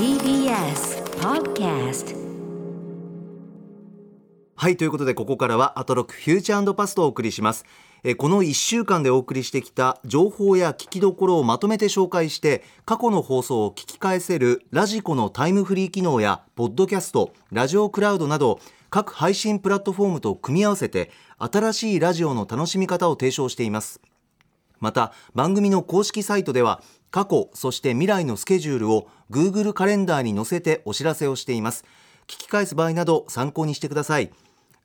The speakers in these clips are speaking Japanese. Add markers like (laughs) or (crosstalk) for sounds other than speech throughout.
TBS Podcast はい、ということでここからはアトロックフューチャーパストをお送りします。えこの1週間でお送りしてきた情報や聞きどころをまとめて紹介して過去の放送を聞き返せるラジコのタイムフリー機能やポッドキャスト、ラジオクラウドなど各配信プラットフォームと組み合わせて新しいラジオの楽しみ方を提唱しています。また番組の公式サイトでは過去そして未来のスケジュールを Google カレンダーに載せてお知らせをしています。聞き返す場合など参考にしてください。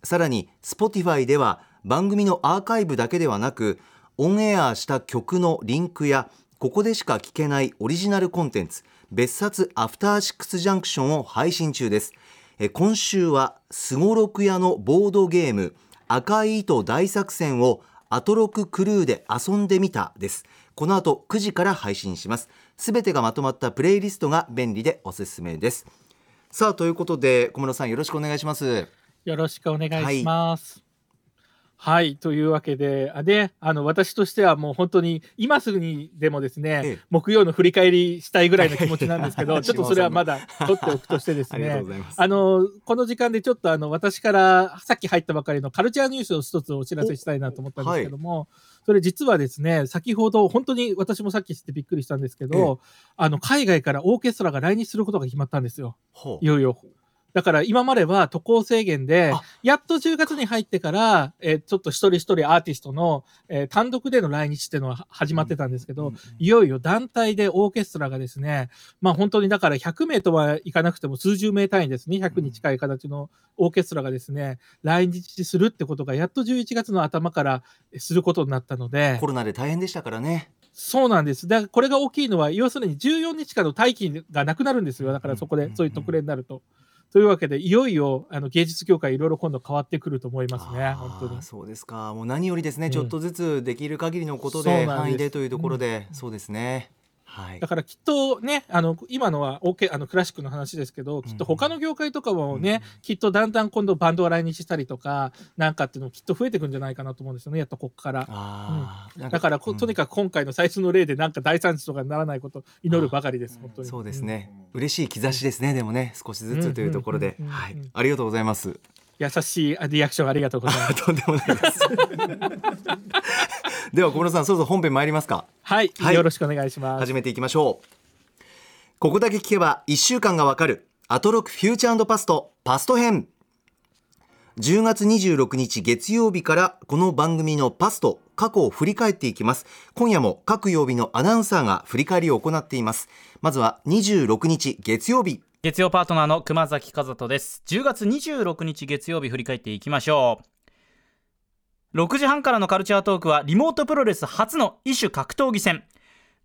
さらに Spotify では番組のアーカイブだけではなくオンエアした曲のリンクやここでしか聞けないオリジナルコンテンツ別冊アフターシックスジャンクションを配信中です。今週はすごろく屋のボードゲーム赤い糸大作戦をアトロククルーで遊んでみたです。この後9時から配信します。すべてがまとまったプレイリストが便利でおすすめです。さあということで小室さんよろしくお願いします。よろしくお願いします。はい、というわけで、あで、あの私としてはもう本当に今すぐにでもですね、ええ。木曜の振り返りしたいぐらいの気持ちなんですけど、は (laughs) いちょっとそれはまだ取っておくとしてですね。あのこの時間でちょっとあの私からさっき入ったばかりのカルチャーニュースを一つお知らせしたいなと思ったんですけども、それ実はですね先ほど本当に私もさっき知ってびっくりしたんですけど、あの海外からオーケストラが来日することが決まったんですよ。ほいよいよ。だから今までは渡航制限であ、やっと10月に入ってから、えーちょっと一人一人アーティストの、えー単独での来日っていうのは始まってたんですけど、うんうんいよいよ団体でオーケストラがですね、まあ本当にだから100名とはいかなくても数十名単位ですね、100に近い形のオーケストラがですね、来日するってことがやっと11月の頭からすることになったので、コロナで大変でしたからね。そうなんです。だからこれが大きいのは、要するに14日間の待機がなくなるんですよ。だからそこうんうんうんでそういう特例になると。というわけで、いよいよあの芸術業界いろいろ今度変わってくると思いますね。本当に。そうですか。もう何よりですね、うん。ちょっとずつできる限りのことで範囲でというところで、そうですねはい。だからきっとね、あの今のは OK あのクラシックの話ですけど、きっと他の業界とかもね、きっとだんだん今度バンドが来日したりとか、なんかっていうのもきっと増えていくんじゃないかなと思うんですよね、やっとここから。あーなんだからこ、とにかかく今回の最初の例でなんか大惨事とかにならないことを祈るばかりです、本当に。そうですね、嬉しい兆しですねでもね少しずつというところで、うんうんうんうんはい。ありがとうございます。うん。優しいリアクションありがとうございます。とんでもないです。(laughs) では小室さんそろそろ本編参りますか？はい、はい。よろしくお願いします。始めていきましょう。ここだけ聞けば1週間がわかる。アトロクフューチャーパストパスト編10月26日月曜日からこの番組のパスト過去を振り返っていきます。今夜も各曜日のアナウンサーが振り返りを行っています。まずは26日月曜日月曜パートナーの熊崎和人です。10月26日月曜日振り返っていきましょう。6時半からのカルチャートークはリモートプロレス初の異種格闘技戦。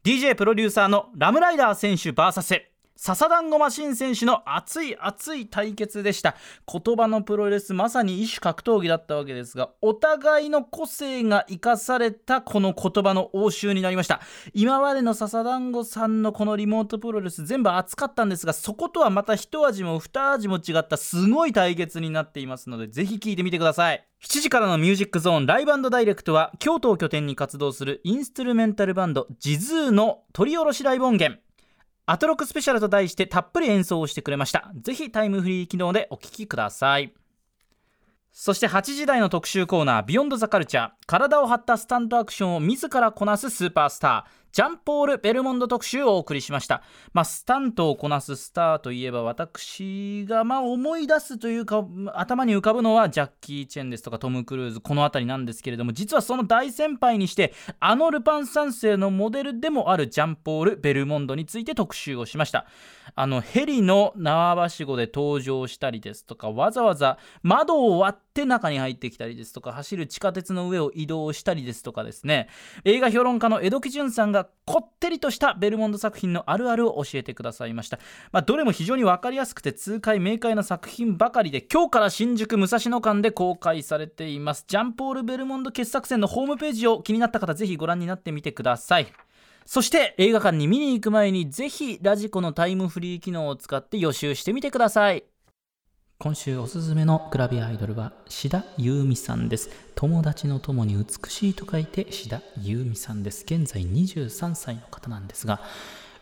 DJ プロデューサーのラムライダー選手 VS 笹団子マシン選手の熱い熱い対決でした。言葉のプロレスまさに異種格闘技だったわけですがお互いの個性が生かされたこの言葉の応酬になりました。今までの笹団子さんのこのリモートプロレス全部熱かったんですがそことはまた一味も二味も違ったすごい対決になっていますのでぜひ聞いてみてください。7時からの「ミュージックゾーンライブダイレクト」は京都を拠点に活動するインストゥルメンタルバンド jizueの録り下ろしライブ音源アトロクスペシャルと題してたっぷり演奏をしてくれました。ぜひタイムフリー機能でお聴きください。そして8時台の特集コーナー「ビヨンドザカルチャー体を張ったスタントアクションを自らこなすスーパースター。ジャンポール・ベルモンド特集をお送りしました、まあ、スタントをこなすスターといえば私がまあ思い出すというか頭に浮かぶのはジャッキー・チェンですとかトム・クルーズこの辺りなんですけれども実はその大先輩にしてあのルパン三世のモデルでもあるジャンポール・ベルモンドについて特集をしました。あのヘリの縄ばしごで登場したりですとかわざわざ窓を割って中に入ってきたりですとか走る地下鉄の上を移動したりですとかですね。映画評論家の江戸木潤さんががこってりとしたベルモンド作品のあるあるを教えてくださいました、まあ、どれも非常に分かりやすくて痛快明快な作品ばかりで今日から新宿武蔵野間で公開されています。ジャンポール・ベルモンド傑作選のホームページを気になった方ぜひご覧になってみてください。そして映画館に見に行く前にぜひラジコのタイムフリー機能を使って予習してみてください。今週おすすめのグラビアアイドルは志田優美さんです。友達の友に美しいと書いて志田優美さんです。現在23歳の方なんですが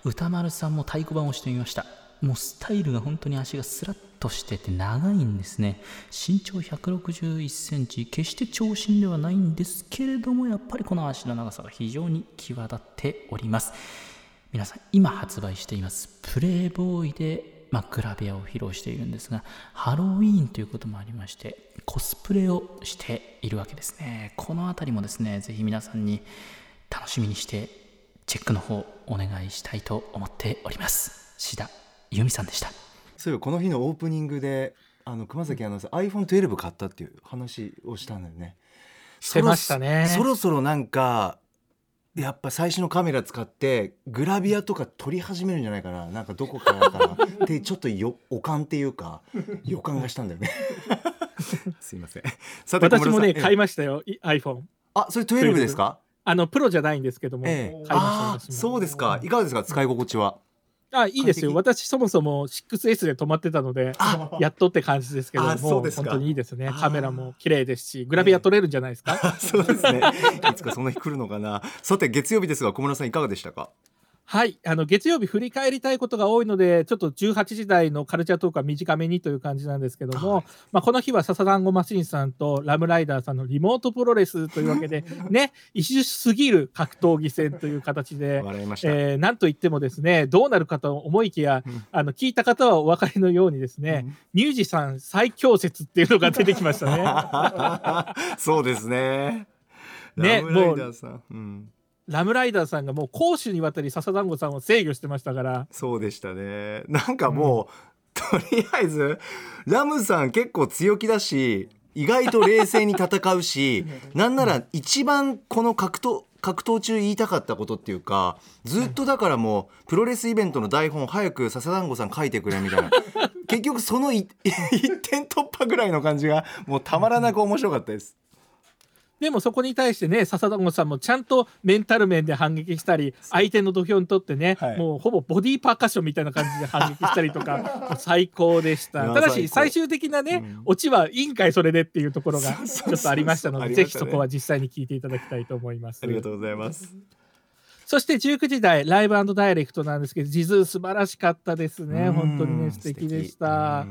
歌丸さんも太鼓判をしてみました。もうスタイルが本当に足がスラッとしてて長いんですね。身長161センチ決して長身ではないんですけれどもやっぱりこの足の長さが非常に際立っております。皆さん今発売していますプレイボーイで、まあ、グラビアを披露しているんですがハロウィーンということもありましてコスプレをしているわけですね。この辺りもですねぜひ皆さんに楽しみにしてチェックの方お願いしたいと思っております。志田由美さんでした。そういえばこの日のオープニングであの熊崎アナウンサー iPhone12 買ったっていう話をしたんだよね。してましたね。そろそろなんかやっぱ最新のカメラ使ってグラビアとか撮り始めるんじゃないかな。なんかどこからかなってちょっとよお感っていうか予感がしたんだよね。(laughs) すいません。さ私もね買いましたよ。い iPhone あそれ12ですか？あのプロじゃないんですけども、ええ。買いましたあそうですか。いかがですか？使い心地はあいいですよ。私そもそも 6S で止まってたのでやっとって感じですけども本当にいいですね。カメラも綺麗ですしグラビア撮れるんじゃないですか、(laughs) そうですね。いつかその日来るのかな。さて月曜日ですが小室さんいかがでしたか？はいあの月曜日振り返りたいことが多いのでちょっと18時台のカルチャートークは短めにという感じなんですけども、はい。まあ、この日は笹団子マシンさんとラムライダーさんのリモートプロレスというわけで (laughs) ね異種すぎる格闘技戦という形でえーなんといってもですねどうなるかと思いきや、うん。あの聞いた方はお分かりのようにですね、ミュージさん最強説っていうのが出てきましたね。(laughs) そうですね。ねラムライダーさん、うん、ラムライダーさんがもう攻守にわたり笹団子さんを制御してましたからそうでしたね。なんかもう、とりあえずラムさん結構強気だし、意外と冷静に戦うし、(laughs) なんなら一番この格闘格闘中言いたかったことっていうかずっとだからもうプロレスイベントの台本早く笹団子さん書いてくれみたいな (laughs) 結局そのい (laughs) 一点突破ぐらいの感じがもうたまらなく面白かったです。でもそこに対してね笹団子さんもちゃんとメンタル面で反撃したり相手の土俵にとってね、はい。もうほぼボディーパーカッションみたいな感じで反撃したりとか (laughs) 最高でした。ただし最終的なね、うん。オチはいいんかいそれでっていうところがちょっとありましたのでぜひそこは実際に聞いていただきたいと思います。ありがとうございます。そして19時台ライブダイレクトなんですけど jizue素晴らしかったですね。本当にね素敵でした。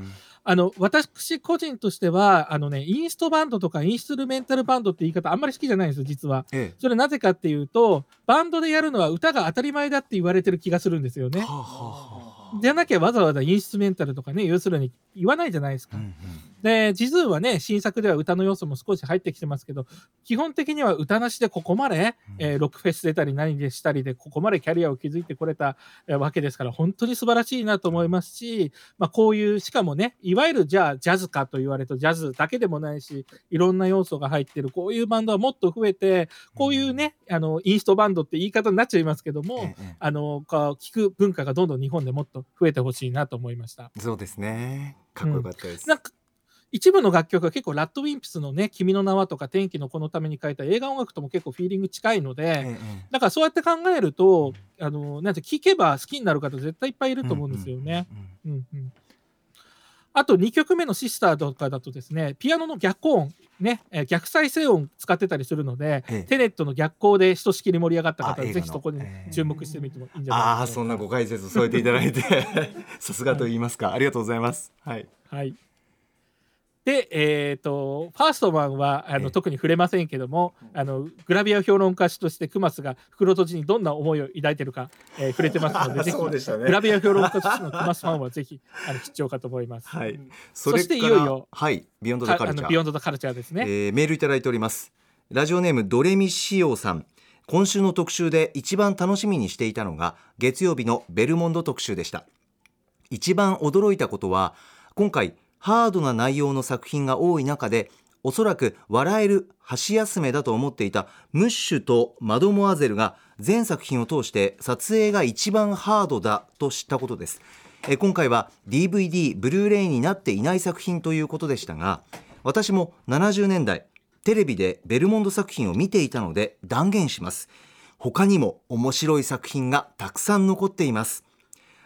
うんあの私個人としてはあのねインストバンドとかインストゥルメンタルバンドって言い方あんまり好きじゃないんですよ実は。えそれなぜかっていうとバンドでやるのは歌が当たり前だって言われてる気がするんですよね。えはあはあはあじゃなきゃわざわざインストゥルメンタルとかね要するに言わないじゃないですか。うんうんで jizueはね新作では歌の要素も少し入ってきてますけど基本的には歌なしでここまで、えーロックフェス出たり何でしたりでここまでキャリアを築いてこれた、えーわけですから本当に素晴らしいなと思いますし、まあ、こういうしかもねいわゆるじゃあジャズかと言われるとジャズだけでもないしいろんな要素が入ってるこういうバンドはもっと増えてこういうねあのインストバンドって言い方になっちゃいますけども、ええあのこう聞く文化がどんどん日本でもっと増えてほしいなと思いました。そうですね。かっこよかったです。なんか一部の楽曲が結構ラッドウィンプスのね「君の名は」とか「天気の子のために書いた映画音楽とも結構フィーリング近いので、ええだからそうやって考えるとあのなんて聴けば好きになる方絶対いっぱいいると思うんですよね。。あと2曲目の「シスター」とかだとですねピアノの逆音ね、えー逆再生音使ってたりするので、ええテネットの逆光でひとしきり盛り上がった方はぜひそこにええ注目してみてもいいんじゃああ、ないでしょうか。そんなご解説添えていただいて、(laughs) さすがと言いますか。ありがとうございます。はい。はい。で、えっ、と、ファーストマンはあのええ特に触れませんけども、あのグラビア評論家としてクマスが袋閉じにどんな思いを抱いてるか、えー (laughs) 触れてますので、ぜひそうでしたねグラビア評論家としてのクマスファンはぜひあの必聴かと思います。はい。そしていよいよはい。ビヨンドザカルチャー。のビヨンド・ザ・カルチャーですね。えーメールいただいておりますラジオネームドレミシオさん今週の特集で一番楽しみにしていたのが月曜日のベルモンド特集でした一番驚いたことは今回ハードな内容の作品が多い中でおそらく笑える箸休めだと思っていたムッシュとマドモアゼルが全作品を通して撮影が一番ハードだと知ったことです。え今回は DVD ブルーレイになっていない作品ということでしたが私も70年代テレビでベルモンド作品を見ていたので断言します。他にも面白い作品がたくさん残っています。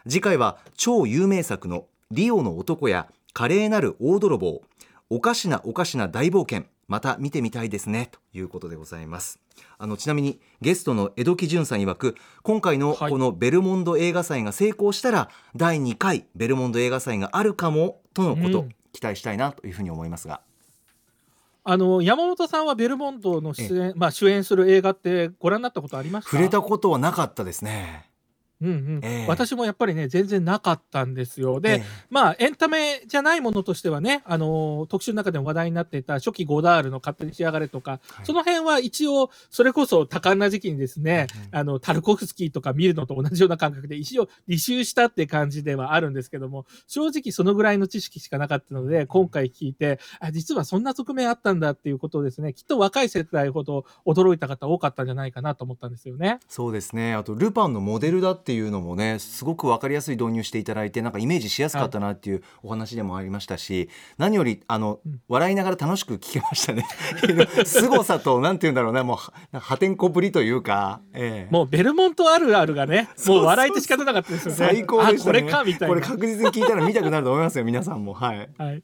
次回は超有名作のリオの男や華麗なる大泥棒。おかしなおかしな大冒険。また見てみたいですね。ということでございます。あのちなみにゲストの江戸木潤さん曰く今回のこのベルモンド映画祭が成功したら、第2回ベルモンド映画祭があるかもとのこと、うん。期待したいなというふうに思いますが。あの山本さんはベルモンドの出演、まあ、主演する映画ってご覧になったことありますか触れたことはなかったですねうんうん。ええ。私もやっぱりね全然なかったんですよ。で、ええ。まあエンタメじゃないものとしてはね、あのー特集の中でも話題になっていた初期ゴダールの勝手に仕上がれとか、はい。その辺は一応それこそ多感な時期にですね、あのタルコフスキーとか見るのと同じような感覚で一応履修したって感じではあるんですけども、正直そのぐらいの知識しかなかったので、今回聞いて、あ実はそんな側面あったんだっていうことをですね、きっと若い世代ほど驚いた方多かったんじゃないかなと思ったんですよね。そうですね。あとルパンのモデルだっていうのもねすごく分かりやすい導入していただいてなんかイメージしやすかったなっていうお話でもありましたし、何よりあの、うん。笑いながら楽しく聞けましたね。(laughs) 凄さとなんて言うんだろうなもうは破天荒ぶりというか、ええ。もうベルモントあるあるがね、もう笑えて仕方なかったですよね。最高でしたね。あ、これかみたいな。これ確実に聞いたら見たくなると思いますよ皆さんも。はい。はい。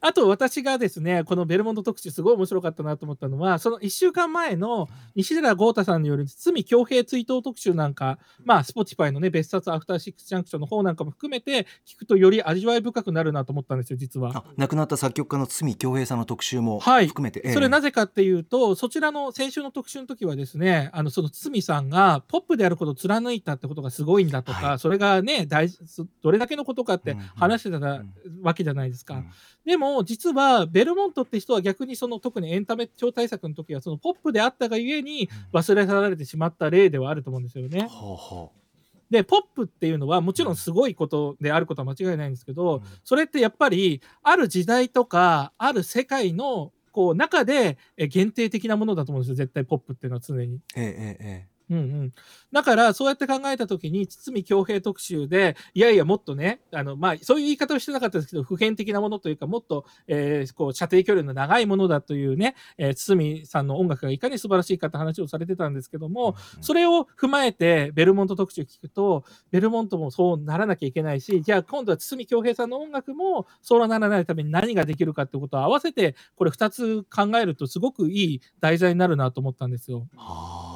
あと私がですね、このベルモント特集すごい面白かったなと思ったのは、その1週間前の西寺郷太さんによる筒美京平追悼特集なんか、まあ、スポティファイのね、別冊アフターシックスジャンクションの方なんかも含めて聞くとより味わい深くなるなと思ったんですよ、実は。あ亡くなった作曲家の堤京平さんの特集もはい。含めて、ええ。それなぜかっていうと、そちらの先週の特集の時はですね、あのその筒美さんがポップであることを貫いたってことがすごいんだとか、はい。それがね大事、どれだけのことかってうんうん。話してたうん。わけじゃないですか。うん。でも実はベルモンドって人は逆にその特にエンタメ超大作の時はそのポップであったがゆえに忘れ去られてしまった例ではあると思うんですよね。でポップっていうのはもちろんすごいことであることは間違いないんですけど、うんそれってやっぱりある時代とかある世界のこう中でえ限定的なものだと思うんですよ絶対ポップっていうのは常に。うええええうんうん、だからそうやって考えた時に堤恭平特集でいやいやもっとねあの、まあ、そういう言い方をしてなかったですけど普遍的なものというかもっと、えーこう射程距離の長いものだというね、えー堤さんの音楽がいかに素晴らしいかって話をされてたんですけども、うんそれを踏まえてベルモント特集聞くとベルモントもそうならなきゃいけないしじゃあ今度は堤恭平さんの音楽もそうならないために何ができるかってことを合わせてこれ2つ考えるとすごくいい題材になるなと思ったんですよ。はあ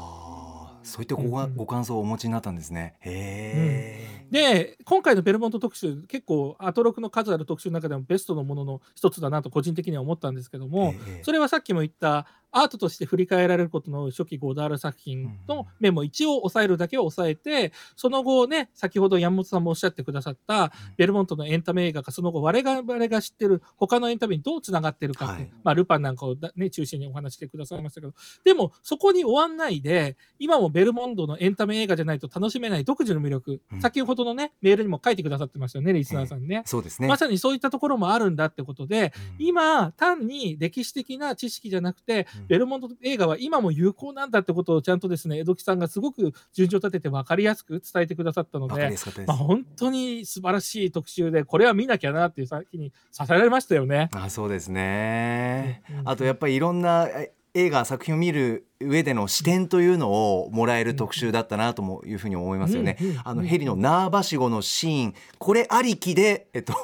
そういったご,、うんうん。ご感想をお持ちになったんですね。へえ、で今回のベルモント特集結構アトロクの数ある特集の中でもベストのものの一つだなと個人的には思ったんですけども、ええ。それはさっきも言ったアートとして振り返られることの初期ゴダール作品の面も一応抑えるだけを抑えてその後ね先ほど山本さんもおっしゃってくださったベルモントのエンタメ映画がその後我々が知ってる他のエンタメにどうつながってるかって、はい。まあ、ルパンなんかをだ、ね、中心にお話してくださいましたけどでもそこに終わんないで今もベルモンドのエンタメ映画じゃないと楽しめない独自の魅力、うん。先ほどのねメールにも書いてくださってましたよねリスナーさんね。そうですね。まさにそういったところもあるんだってことで、うん。今単に歴史的な知識じゃなくて、うんベルモント映画は今も有効なんだってことをちゃんとですね江戸木さんがすごく順序立てて分かりやすく伝えてくださったのでまあ、本当に素晴らしい特集でこれは見なきゃなっていう先に支えられましたよね。あそうですね、うんうん。あとやっぱりいろんなえ映画作品を見る上での視点というのをもらえる特集だったなともいうふうに思いますよね。あのヘリの縄ばしごのシーンこれありきでえっと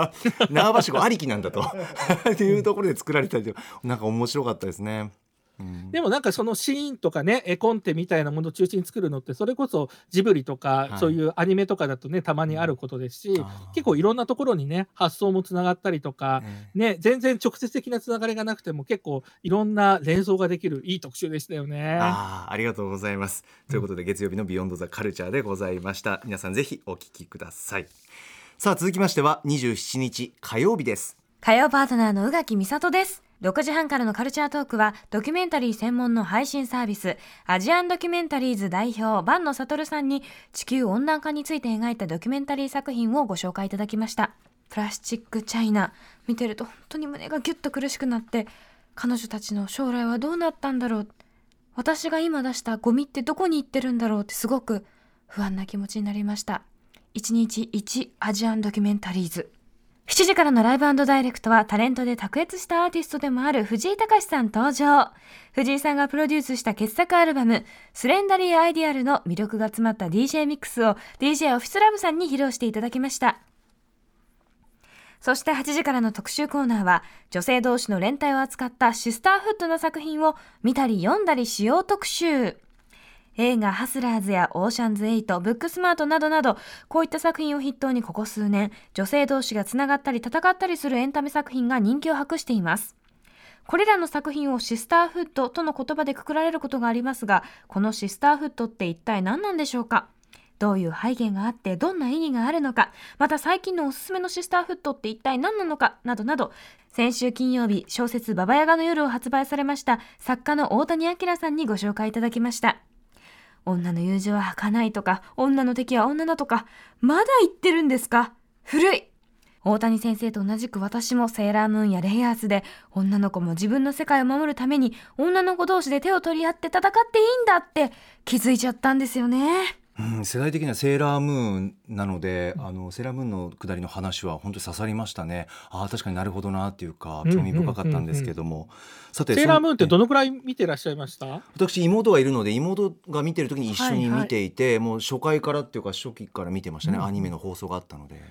(laughs) 縄ばしごありきなんだと (laughs) っていうところで作られたりとなんか面白かったですね。うんでもなんかそのシーンとかね絵コンテみたいなものを中心に作るのってそれこそジブリとか、はいそういうアニメとかだとねたまにあることですし、結構いろんなところにね発想もつながったりとか、えね、全然直接的なつながりがなくても結構いろんな連想ができるいい特集でしたよね。あーありがとうございます。ということで月曜日のビヨンドザカルチャーでございました。皆さんぜひお聞きください。さあ続きましては27日火曜日です。火曜パートナーの宇垣美里です。6時半からのカルチャートークはドキュメンタリー専門の配信サービスアジアンドキュメンタリーズ代表坂野悟さんに地球温暖化について描いたドキュメンタリー作品をご紹介いただきました。プラスチックチャイナ見てると本当に胸がギュッと苦しくなって彼女たちの将来はどうなったんだろう私が今出したゴミってどこに行ってるんだろうってすごく不安な気持ちになりました。1日1アジアンドキュメンタリーズ7時からのライブダイレクトはタレントで卓越したアーティストでもある藤井隆さん登場。藤井さんがプロデュースした傑作アルバム、スレンダリーアイディアルの魅力が詰まった DJ ミックスを DJ オフィスラブさんに披露していただきました。そして8時からの特集コーナーは、女性同士の連帯を扱ったシスターフッドの作品を見たり読んだりしよう特集。映画ハスラーズやオーシャンズ8、ブックスマートなどなど、こういった作品を筆頭にここ数年、女性同士がつながったり戦ったりするエンタメ作品が人気を博しています。これらの作品をシスターフッドとの言葉でくくられることがありますが、このシスターフッドって一体何なんでしょうか？どういう背景があってどんな意義があるのか、また最近のおすすめのシスターフッドって一体何なのか、などなど、先週金曜日、小説ババヤガの夜を発売されました作家の大谷明さんにご紹介いただきました。女の友情は儚いとか、女の敵は女だとか、まだ言ってるんですか？古い大谷先生と同じく私もセーラームーンやレイアースで女の子も自分の世界を守るために女の子同士で手を取り合って戦っていいんだって気づいちゃったんですよね。うん、世代的にはセーラームーンなので、あのセーラームーンの下りの話は本当に刺さりましたね。ああ確かになるほどなっていうか興味深かったんですけども、さてセーラームーンってどのくらい見てらっしゃいました？私妹がいるので妹が見てる時に一緒に見ていて、もう初回からっていうか初期から見てましたね、うん。アニメの放送があったので。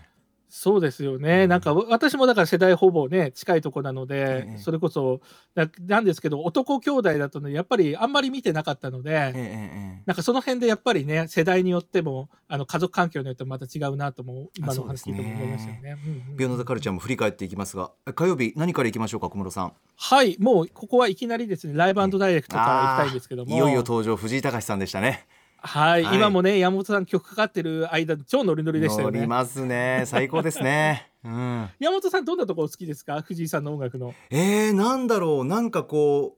そうですよね、うん。なんか私もだから世代ほぼね近いとこなので、ええ。それこそななんですけど男兄弟だとねやっぱりあんまり見てなかったので、えなんかその辺でやっぱりね世代によってもあの家族環境によってもまた違うなとも今のお話聞いても思いましたよね。ビヨンドザカルチャーも振り返っていきますが火曜日何からいきましょうか小室さん？はいもうここはいきなりですねライブダイレクトから行きたいんですけども。いよいよ登場藤井隆さんでしたねはい、はい。今もね山本さん曲かかってる間超ノリノリでしたよね。ますね。最高ですね。(laughs) うん。山本さんどんなところ好きですか？藤井さんの音楽の。えー、なんだろう。なんかこう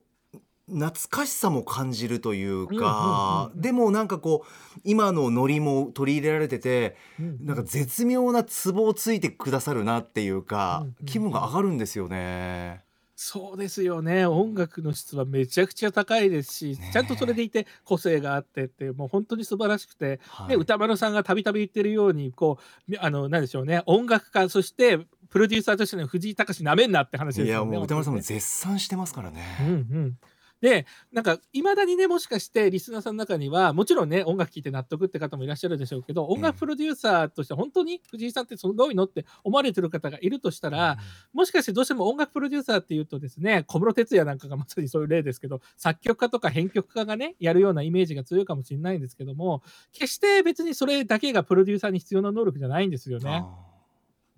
懐かしさも感じるというか、でもなんかこう今のノリも取り入れられててなんか絶妙なツボをついてくださるなっていうか、気分が上がるんですよね。そうですよね。音楽の質はめちゃくちゃ高いですし、ねえ。ちゃんとそれでいて個性があってってもう本当に素晴らしくて、はい。で歌丸さんがたびたび言ってるようにこうみあのなんでしょうね。音楽家そしてプロデューサーとしての藤井隆なめんなって話ですよね。いやもう歌丸さんも絶賛してますからね。うんうんでなんかいまだにねもしかしてリスナーさんの中にはもちろんね音楽聴いて納得って方もいらっしゃるでしょうけど音楽プロデューサーとして本当に藤井さんってすごいのって思われてる方がいるとしたら、もしかしてどうしても音楽プロデューサーっていうとですね小室哲哉なんかがまさにそういう例ですけど作曲家とか編曲家がねやるようなイメージが強いかもしれないんですけども決して別にそれだけがプロデューサーに必要な能力じゃないんですよね。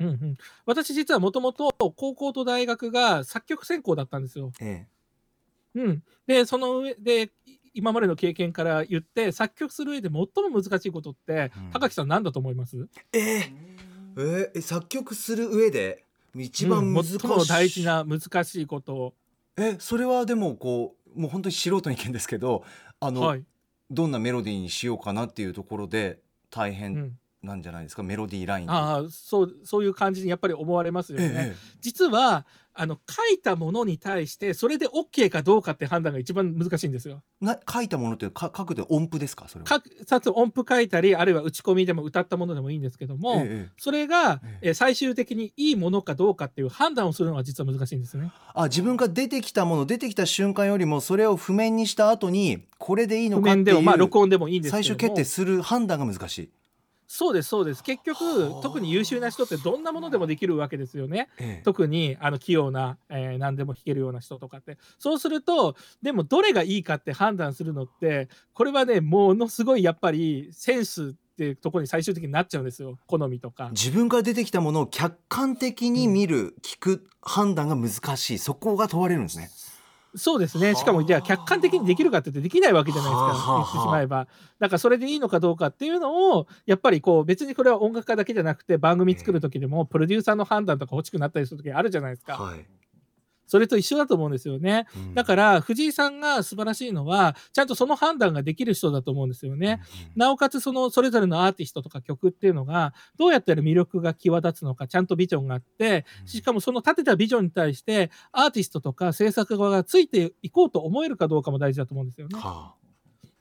うんうん、私実はもともと高校と大学が作曲専攻だったんですよ。えうん、でその上でい今までの経験から言って作曲する上で最も難しいことって、うん。高木さん何だと思います？えええええ作曲する上で一番うん。難しい、最も大事な難しいこと。を、えそれはでもこうもう本当に素人の意見ですけどあの、はい。どんなメロディーにしようかなっていうところで大う変ん、なんじゃないですか、メロディーラインああそうそういう感じにやっぱり思われますよね。え。実はあの書いたものに対してそれで OK かどうかって判断が一番難しいんですよ。えな書いたものってか書くで音符ですか？それは。書くさつ音符書いたりあるいは打ち込みでも歌ったものでもいいんですけども、ええそれが、ええ。ー最終的にいいものかどうかっていう判断をするのが実は難しいんですね。あ自分が出てきたもの出てきた瞬間よりもそれを譜面にした後にこれでいいの譜かっていう面でもまあ録音でもいいんですけども。最終決定する判断が難しい、そうですそうです。結局はあ。特に優秀な人ってどんなものでもできるわけですよね。ええ。特にあの器用な、えー何でも弾けるような人とかって。そうするとでもどれがいいかって判断するのってこれはねものすごいやっぱりセンスってところに最終的になっちゃうんですよ。好みとか。自分から出てきたものを客観的に見る、聞く判断が難しい。そこが問われるんですねそうですね。しかもじゃあ客観的にできるかって言ってできないわけじゃないですか。言ってしまえば。だからそれでいいのかどうかっていうのをやっぱりこう別にこれは音楽家だけじゃなくて番組作る時でもプロデューサーの判断とか欲しくなったりする時あるじゃないですか。はい、それと一緒だと思うんですよね。うんだから藤井さんが素晴らしいのはちゃんとその判断ができる人だと思うんですよね。なおかつそのそれぞれのアーティストとか曲っていうのがどうやったら魅力が際立つのかちゃんとビジョンがあってしかもその立てたビジョンに対してアーティストとか制作側がついていこうと思えるかどうかも大事だと思うんですよね。は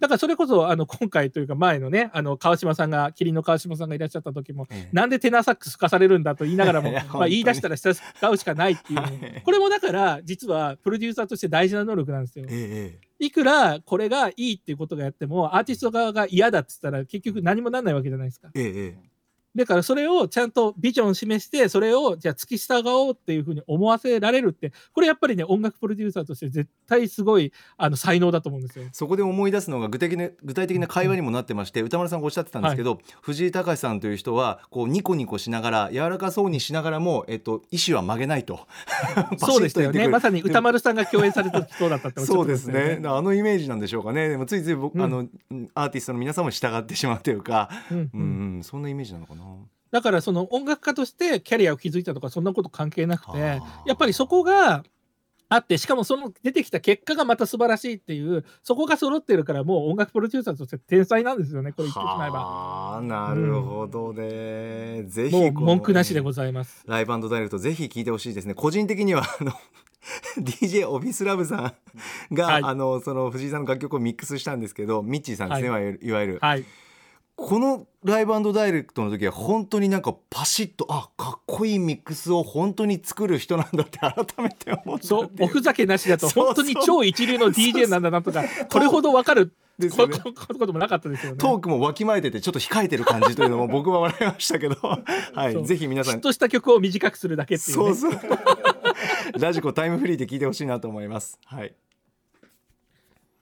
だからそれこそあの今回というか前のねあの川島さんが麒麟の川島さんがいらっしゃった時もあええ。なんでテナーサックス吹かされるんだと言いながらも (laughs) まあ言い出したら使うしかないっていうこれもだから実はプロデューサーとして大事な能力なんですよ。ええいくらこれがいいっていうことがやってもアーティスト側が嫌だって言ったら結局何もなんないわけじゃないですか。えええだからそれをちゃんとビジョンを示してそれをじゃあ突き従おうっていうふうに思わせられるってこれやっぱりね音楽プロデューサーとして絶対すごいあの才能だと思うんですよ。そこで思い出すのが具体的な具体的な会話にもなってまして、歌丸さんがおっしゃってたんですけど、藤井隆さんという人はこうニコニコしながら柔らかそうにしながらも、えっと、意思は曲げないと。そうでしたよね。まさに歌丸さんが共演された時そうだったっておっしゃそうですね。あのイメージなんでしょうかね。でもついつい僕、うん。あのアーティストの皆さんも従ってしまうというか、うん。うん、そんなイメージなのかな。だからその音楽家としてキャリアを築いたとかそんなこと関係なくてはあ。やっぱりそこがあってしかもその出てきた結果がまた素晴らしいっていうそこが揃ってるからもう音楽プロデューサーとして天才なんですよねこれ言ってしまえば。はあなるほどね、ぜひもうこの文句なしでございます。ライブダイレクトぜひ聞いてほしいですね。個人的にはあの DJ オフィスラブさんが、はい。あのその藤井さんの楽曲をミックスしたんですけどミッチーさんですね、はい。いわゆる、はいこのライブダイレクトの時は本当になんかパシッとあかっこいいミックスを本当に作る人なんだって改めて思ったそうおふざけなしだと本当に超一流の DJ なんだなとかこれほど分かるですよね。こともなかったですよね。トークもわきまえててちょっと控えてる感じというのも (laughs) 僕は笑いましたけど、(laughs) はい、ぜひ皆さん。ヒットした曲を短くするだけっていうね。そうそう。(laughs) ラジコタイムフリーで聞いてほしいなと思います。はい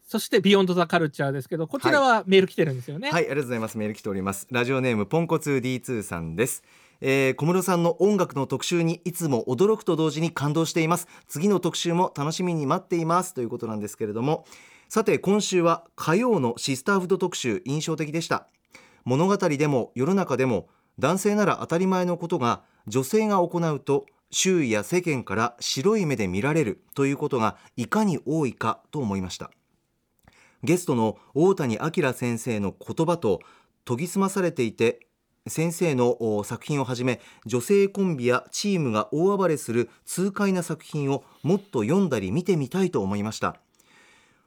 そして「ビヨンドザカルチャーですけどこちらはメール来てるんですよね、はい、ありがとうございます。メール来ております。ラジオネームポンコツ D2 さんです。えー小室さんの音楽の特集にいつも驚くと同時に感動しています。次の特集も楽しみに待っています。ということなんですけれども。さて今週は火曜のシスターフード特集印象的でした。物語でも世の中でも男性なら当たり前のことが女性が行うと周囲や世間から白い目で見られるということがいかに多いかと思いましたゲストの大谷明先生の言葉と研ぎ澄まされていて先生の作品をはじめ女性コンビやチームが大暴れする痛快な作品をもっと読んだり見てみたいと思いました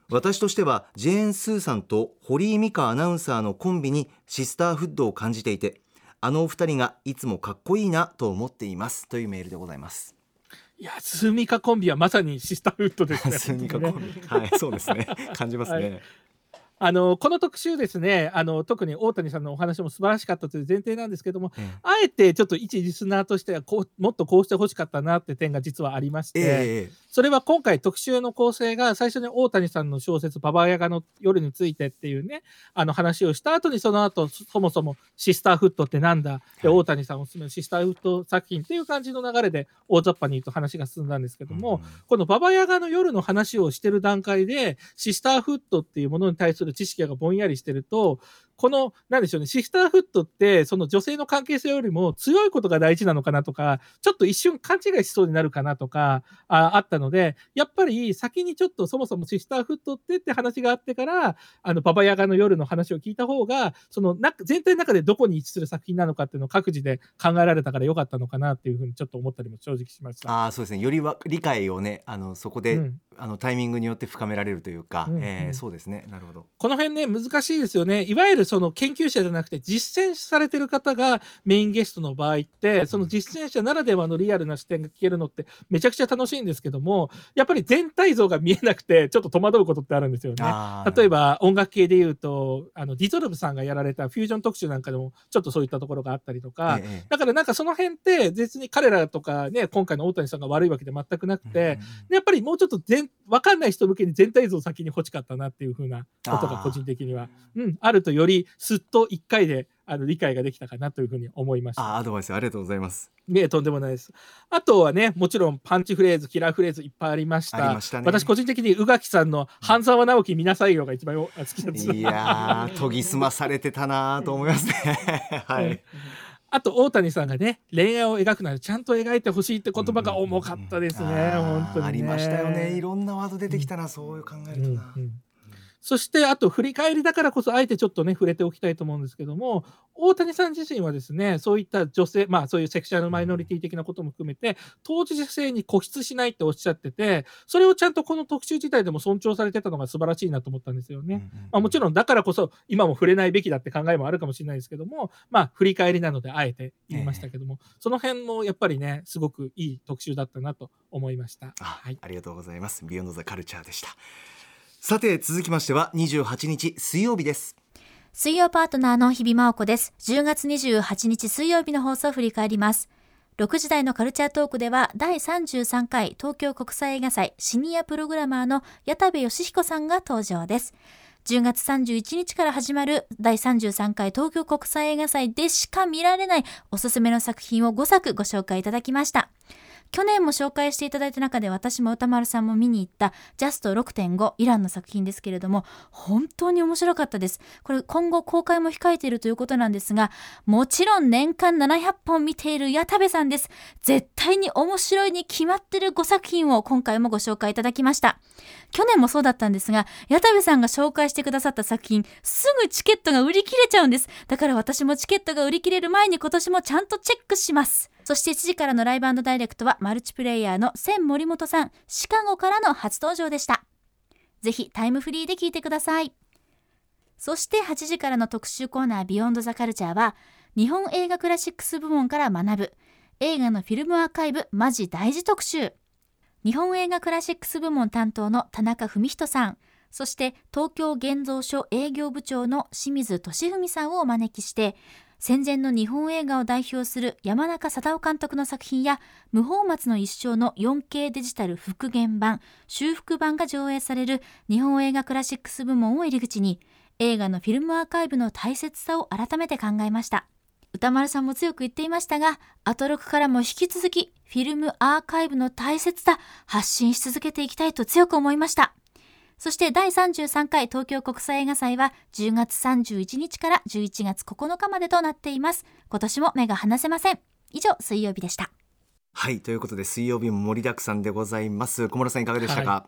私としてはジェーン・スーさんと堀井美香アナウンサーのコンビにシスターフッドを感じていてあのお二人がいつもかっこいいなと思っていますというメールでございます。いやスミカコンビはまさにシスターフッドですね (laughs) スニカコンビ。はい、そうですね。感じますね。はい。あのこの特集ですねあの特に大谷さんのお話も素晴らしかったという前提なんですけどもえあえてちょっと一リスナーとしてはこうもっとこうしてほしかったなって点が実はありまして、えええそれは今回特集の構成が最初に大谷さんの小説「ババヤガの夜について」っていうねあの話をした後にその後そそもそもシスターフットってなんだ？ではい。大谷さんおすすめのシスターフット作品っていう感じの流れで大雑把に言うと話が進んだんですけども、うんこのババヤガの夜の話をしてる段階でシスターフットっていうものに対する知識がぼんやりしてるとこのなんでしょうねシスターフットってその女性の関係性よりも強いことが大事なのかなとかちょっと一瞬勘違いしそうになるかなとかああったのでやっぱり先にちょっとそもそもシスターフットってって話があってからあのババヤガの夜の話を聞いた方がそのな全体の中でどこに位置する作品なのかっていうのを各自で考えられたからよかったのかなっていうふうにちょっと思ったりも正直しました。ああそうですね。よりは理解をねあのそこで、うん。あのタイミングによって深められるというか、うんえーうん。そうですね。なるほど。この辺ね難しいですよね。いわゆるその研究者じゃなくて実践されてる方がメインゲストの場合ってその実践者ならではのリアルな視点が聞けるのってめちゃくちゃ楽しいんですけどもやっぱり全体像が見えなくてちょっと戸惑うことってあるんですよね。例えば音楽系で言うとあのディゾルブさんがやられたフュージョン特集なんかでもちょっとそういったところがあったりとか、ええだからなんかその辺って別に彼らとかね今回の大谷さんが悪いわけで全くなくて、やっぱりもうちょっと全分かんない人向けに全体像を先に欲しかったなっていう風なことが個人的にはうん、あるとよりすっと1回であの理解ができたかなというふうに思いました。アドバイスありがとうございます。いえとんでもないです。あとはねもちろんパンチフレーズキラーフレーズいっぱいありました。ありましたね。私個人的に宇垣さんの「半沢直樹見なさいよ」が一番好きです。いやー研ぎ澄まされてたなーと思いますね。(laughs) はい。あと大谷さんがね恋愛を描くならちゃんと描いてほしいって言葉が重かったですね、あー本当にね。ありましたよね。いろんなワード出てきたな、そういう考えるとな、うんうんそしてあと振り返りだからこそあえてちょっとね触れておきたいと思うんですけども大谷さん自身はですねそういった女性まあそういうセクシュアルマイノリティ的なことも含めて当事者性に固執しないっておっしゃっててそれをちゃんとこの特集自体でも尊重されてたのが素晴らしいなと思ったんですよね。まあ、もちろんだからこそ今も触れないべきだって考えもあるかもしれないですけどもまあ振り返りなのであえて言いましたけども、その辺もやっぱりねすごくいい特集だったなと思いました。あはい、ありがとうございます。ビヨンドザカルチャーでしたさて続きましては28日水曜日です水曜パートナーの日々真央子です。10月28日水曜日の放送を振り返ります。6時台のカルチャートークでは第33回東京国際映画祭シニアプログラマーの矢田部義彦さんが登場です。10月31日から始まる第33回東京国際映画祭でしか見られないおすすめの作品を5作ご紹介いただきました。去年も紹介していただいた中で私も歌丸さんも見に行ったジャスト6.5イランの作品ですけれども本当に面白かったです。これ今後公開も控えているということなんですがもちろん年間700本見ている矢田部さんです。絶対に面白いに決まってる5作品を今回もご紹介いただきました。去年もそうだったんですが矢田部さんが紹介してくださった作品すぐチケットが売り切れちゃうんです。だから私もチケットが売り切れる前に今年もちゃんとチェックします。そして1時からのライブダイレクトはマルチプレイヤーの千森本さん、シカゴからの初登場でした。ぜひタイムフリーで聞いてください。そして8時からの特集コーナービヨンドザカルチャーは日本映画クラシックス部門から学ぶ映画のフィルムアーカイブマジ大事特集。日本映画クラシックス部門担当の田中文人さん、そして東京現像所営業部長の清水俊文さんをお招きして戦前の日本映画を代表する山中貞夫監督の作品や無法松の一生の 4K デジタル復元版修復版が上映される日本映画クラシックス部門を入り口に映画のフィルムアーカイブの大切さを改めて考えました。歌丸さんも強く言っていましたがアトロクからも引き続きフィルムアーカイブの大切さ発信し続けていきたいと強く思いました。そして第33回東京国際映画祭は10月31日から11月9日までとなっています。今年も目が離せません。以上、水曜日でした。はいということで水曜日も盛りだくさんでございます小室さんいかがでしたか、は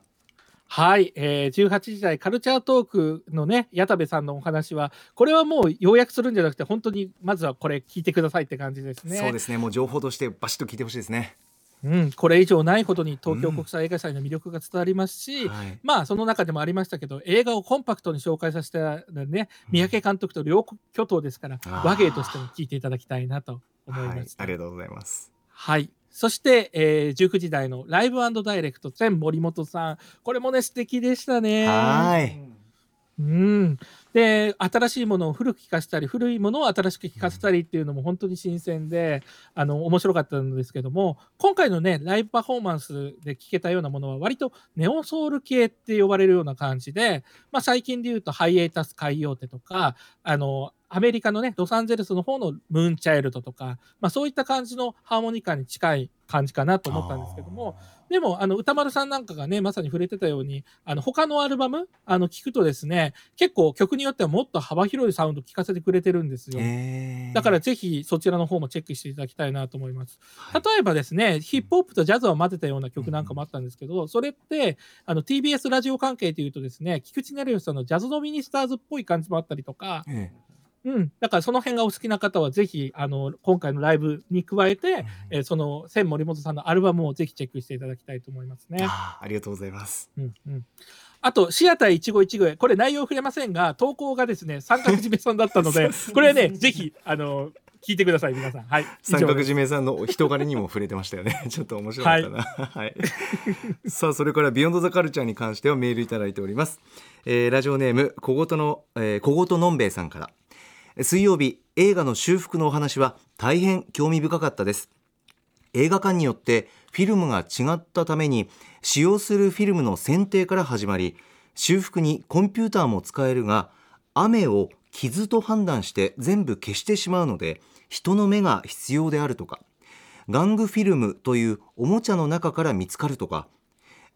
はい、えー、18時台カルチャートークのね矢田部さんのお話はこれはもう要約するんじゃなくて本当にまずはこれ聞いてくださいって感じですね。そうですねもう情報としてバシッと聞いてほしいですねうん、これ以上ないほどに東京国際映画祭の魅力が伝わりますし、はいまあその中でもありましたけど映画をコンパクトに紹介させたね三宅監督と両巨頭ですから和芸としても聞いていただきたいなと思いはいます。ありがとうございますはい。そして、えー、19時台のライブダイレクト全森本さん。これもね、素敵でしたね。はいうん。で、新しいものを古く聞かせたり、古いものを新しく聞かせたりっていうのも本当に新鮮で、あの、面白かったんですけども、今回のね、ライブパフォーマンスで聞けたようなものは、割とネオソウル系って呼ばれるような感じで、まあ最近で言うと、ハイエータス海洋手とか、あの、アメリカのね、ロサンゼルスの方のムーンチャイルドとか、まあそういった感じのハーモニカに近い感じかなと思ったんですけども、でも、あの、歌丸さんなんかがね、まさに触れてたように、あの、他のアルバム、あの、聞くとですね、結構曲によってはもっと幅広いサウンド聞かせてくれてるんですよ。えー。だからぜひそちらの方もチェックしていただきたいなと思います。はい。例えばですね、ヒップホップとジャズを混ぜたような曲なんかもあったんですけど、それって、あの、TBS ラジオ関係でいうとですね、菊池成吉さんのジャズドミニスターズっぽい感じもあったりとか、えうん、だからその辺がお好きな方はぜひ、あの、今回のライブに加えて、えーその、千森本さんのアルバムをぜひチェックしていただきたいと思いますね。ありがとうございます。うんうん。あと、シアター一期一会、これ内容触れませんが、投稿がですね、三角締めさんだったので、(laughs) これはね、ぜひ、あの、聞いてください、皆さん。はい。三角締めさんの人柄にも触れてましたよね。(laughs) ちょっと面白かったな。はい、(laughs) さあそれからビヨンドザカルチャーに関してはメールいただいております、えーラジオネーム小言の、えー、小言のんべえさんから水曜日映画の修復のお話は大変興味深かったです。映画館によってフィルムが違ったために使用するフィルムの選定から始まり修復にコンピューターも使えるが雨を傷と判断して全部消してしまうので人の目が必要であるとか玩具フィルムというおもちゃの中から見つかるとか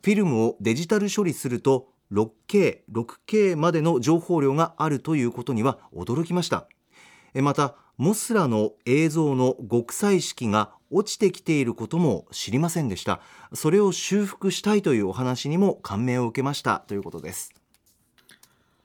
フィルムをデジタル処理すると 6K、6K までの情報量があるということには驚きました。えまたモスラの映像の極彩色が落ちてきていることも知りませんでした。それを修復したいというお話にも感銘を受けましたということです。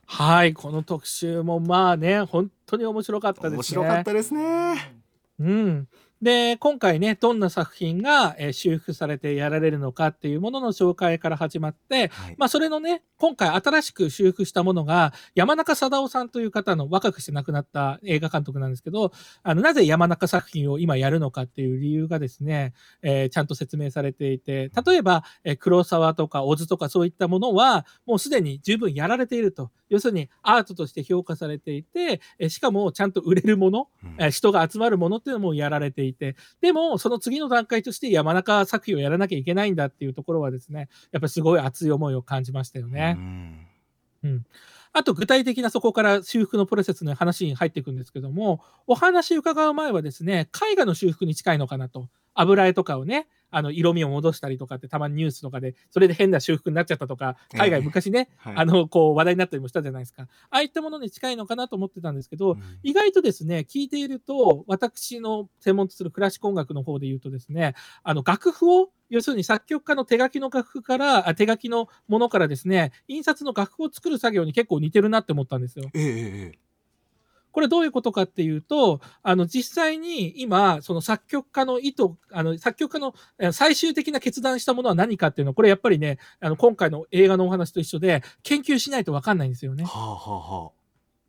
はい、この特集もまあね、本当に面白かったですね。面白かったですね。うん、で、今回ね、どんな作品が、えー修復されてやられるのかっていうものの紹介から始まって、はい。まあ、それのね、今回新しく修復したものが、山中貞夫さんという方の若くして亡くなった映画監督なんですけど、あの、なぜ山中作品を今やるのかっていう理由がですね、えーちゃんと説明されていて、例えば、えー黒沢とか小津とかそういったものは、もうすでに十分やられていると。要するにアートとして評価されていて、えーしかもちゃんと売れるもの、うん。えー人が集まるものっていうのもやられていて、でも、その次の段階として山中作品をやらなきゃいけないんだっていうところはですね、やっぱりすごい熱い思いを感じましたよね。うんあと具体的なそこから修復のプロセスの話に入っていくんですけども、お話伺う前はですね、絵画の修復に近いのかなと。油絵とかをね、あの色味を戻したりとかってたまにニュースとかで、それで変な修復になっちゃったとか、海外ええ昔ね、はいあの、こう話題になったりもしたじゃないですか。ああいったものに近いのかなと思ってたんですけど、うん意外とですね、聞いていると、私の専門とするクラシック音楽の方で言うとですね、あの楽譜を、要するに作曲家の手書きの楽譜から、あ手書きのものからですね、印刷の楽譜を作る作業に結構似てるなって思ったんですよ。えこれどういうことかっていうと、あの実際に今、その作曲家の意図、あの作曲家のえー最終的な決断したものは何かっていうのは、これやっぱりね、あの今回の映画のお話と一緒で、研究しないと分かんないんですよね。はあはあは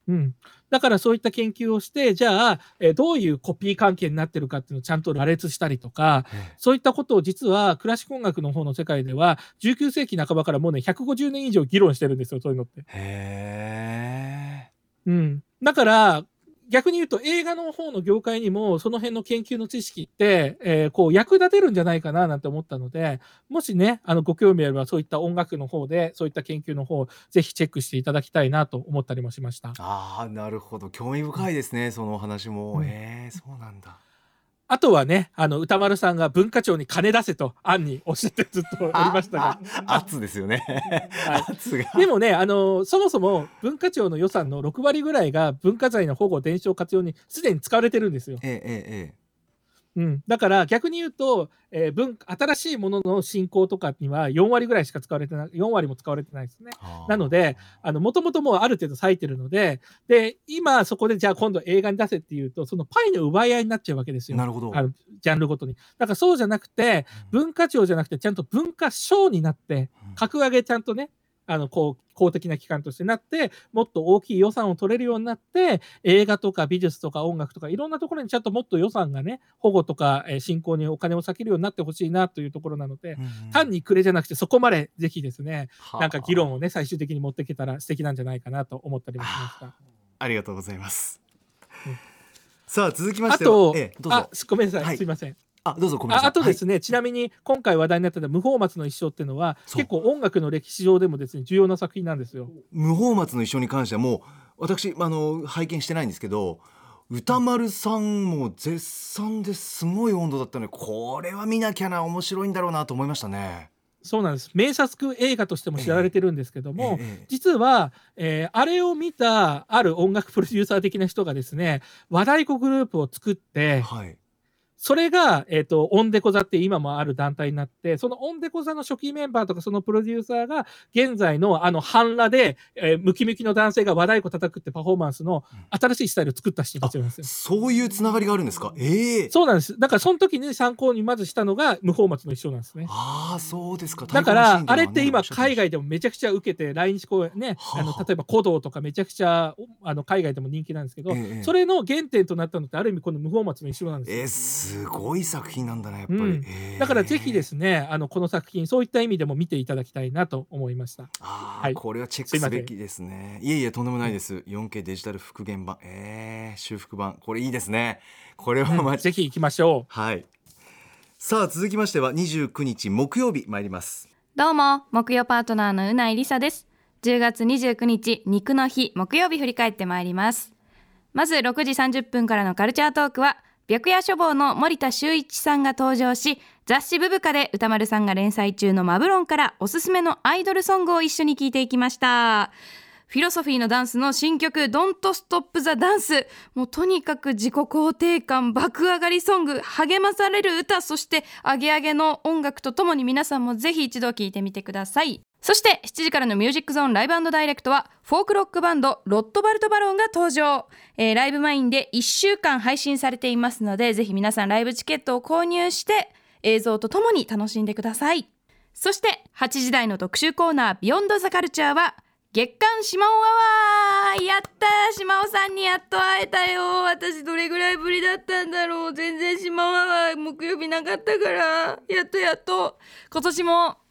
うん。だからそういった研究をして、じゃあ、えーどういうコピー関係になってるかっていうのをちゃんと羅列したりとか、あえそういったことを実はクラシック音楽の方の世界では、19世紀半ばからもうね、150年以上議論してるんですよ、そういうのって。えへうん。だから、逆に言うと映画の方の業界にもその辺の研究の知識って、えーこう役立てるんじゃないかななんて思ったので、もしね、あのご興味あればそういった音楽の方で、そういった研究の方、ぜひチェックしていただきたいなと思ったりもしました。ああなるほど。興味深いですね、そのお話も、うん。ええそうなんだあとはね、あの歌丸さんが文化庁に金出せと案におっしゃってずっとおりましたが、あ圧ですよね、(laughs) はい。圧が。でもね、あのそもそも文化庁の予算の6割ぐらいが文化財の保護伝承活用にすでに使われてるんですよ。えええええうん、だから逆に言うと、えー文新しいものの進行とかには4割ぐらいしか使われてない、4割も使われてないですね。なので、あの、もともともうある程度割いてるので、で、今そこでじゃあ今度映画に出せっていうと、そのパイの奪い合いになっちゃうわけですよ。なるほどあのジャンルごとに。だからそうじゃなくて、文化庁じゃなくて、ちゃんと文化省になって、うん格上げちゃんとね、あの、こう、公的な機関としてなって、もっと大きい予算を取れるようになって、映画とか美術とか音楽とか、いろんなところにちゃんともっと予算がね、保護とか、えー振興にお金を割けるようになってほしいなというところなので、うん単にくれじゃなくて、そこまでぜひですね、はあ。なんか議論をね、最終的に持っていけたら素敵なんじゃないかなと思ったりもしました。ありがとうございます、うん。さあ続きましてあと、ええあ、すごめんなさい、はい。すいません。あどうぞごめんなさいああとですね、ちなみに今回話題になってた無法松の一生っていうのは、結構音楽の歴史上でもですね、重要な作品なんですよ。無法松の一緒に関してはもう私あの拝見してないんですけど歌丸さんも絶賛ですごい温度だったのでこれは見なきゃな面白いんだろうなと思いましたね。そうなんです。名作映画としても知られてるんですけども、ええ実は、えーあれを見たある音楽プロデューサー的な人がですね、和太鼓グループを作って、はいそれが、えっ、と、オンデコ座って今もある団体になって、そのオンデコ座の初期メンバーとかそのプロデューサーが、現在のあの、半裸で、えームキムキの男性が和太鼓叩くってパフォーマンスの新しいスタイルを作った人たちなんですよ。そういうつながりがあるんですか？ええそうなんです。だからその時に参考にまずしたのが無法松の一生なんですね。ああそうですかだから、あれって今、太海外でもめちゃくちゃ受けて、来日公演ね、はああの例えば古道とかめちゃくちゃおあの海外でも人気なんですけど、ええそれの原点となったのって、ある意味、この無法松の一生なんですよ。えー、すごい作品なんだねやっぱり、うん。え。ーだからぜひですね、あのこの作品、そういった意味でも見ていただきたいなと思いました。あー、はい。これはチェックすべきですね。いえいえとんでもないです。4K デジタル復元版。えー、修復版。これいいですね。これはうんまぜひ行きましょはい。さあ続きましては29日木曜日参ります。どうも、木曜パートナーのうないりさです。10月29日、肉の日、木曜日振り返ってまいります。まず6時30分からのカルチャートークは、白夜書房の森田修一さんが登場し、雑誌ブブカで歌丸さんが連載中のマブロンからおすすめのアイドルソングを一緒に聞いていきました。フィロソフィーのダンスの新曲 Don't Stop the Dance もうとにかく自己肯定感爆上がりソング励まされる歌そしてアゲアゲの音楽とともに皆さんもぜひ一度聴いてみてくださいそして7時からのミュージックゾーンライブダイレクトはフォークロックバンドロットバルトバロンが登場、えーライブマインで1週間配信されていますのでぜひ皆さんライブチケットを購入して映像とともに楽しんでください。そして8時台の特集コーナービヨンドザカルチャーは月刊シマオアワーやったーシマオさんにやっと会えたよ私どれぐらいぶりだったんだろう。全然シマオアワー木曜日なかったから。やっとやっと。今年も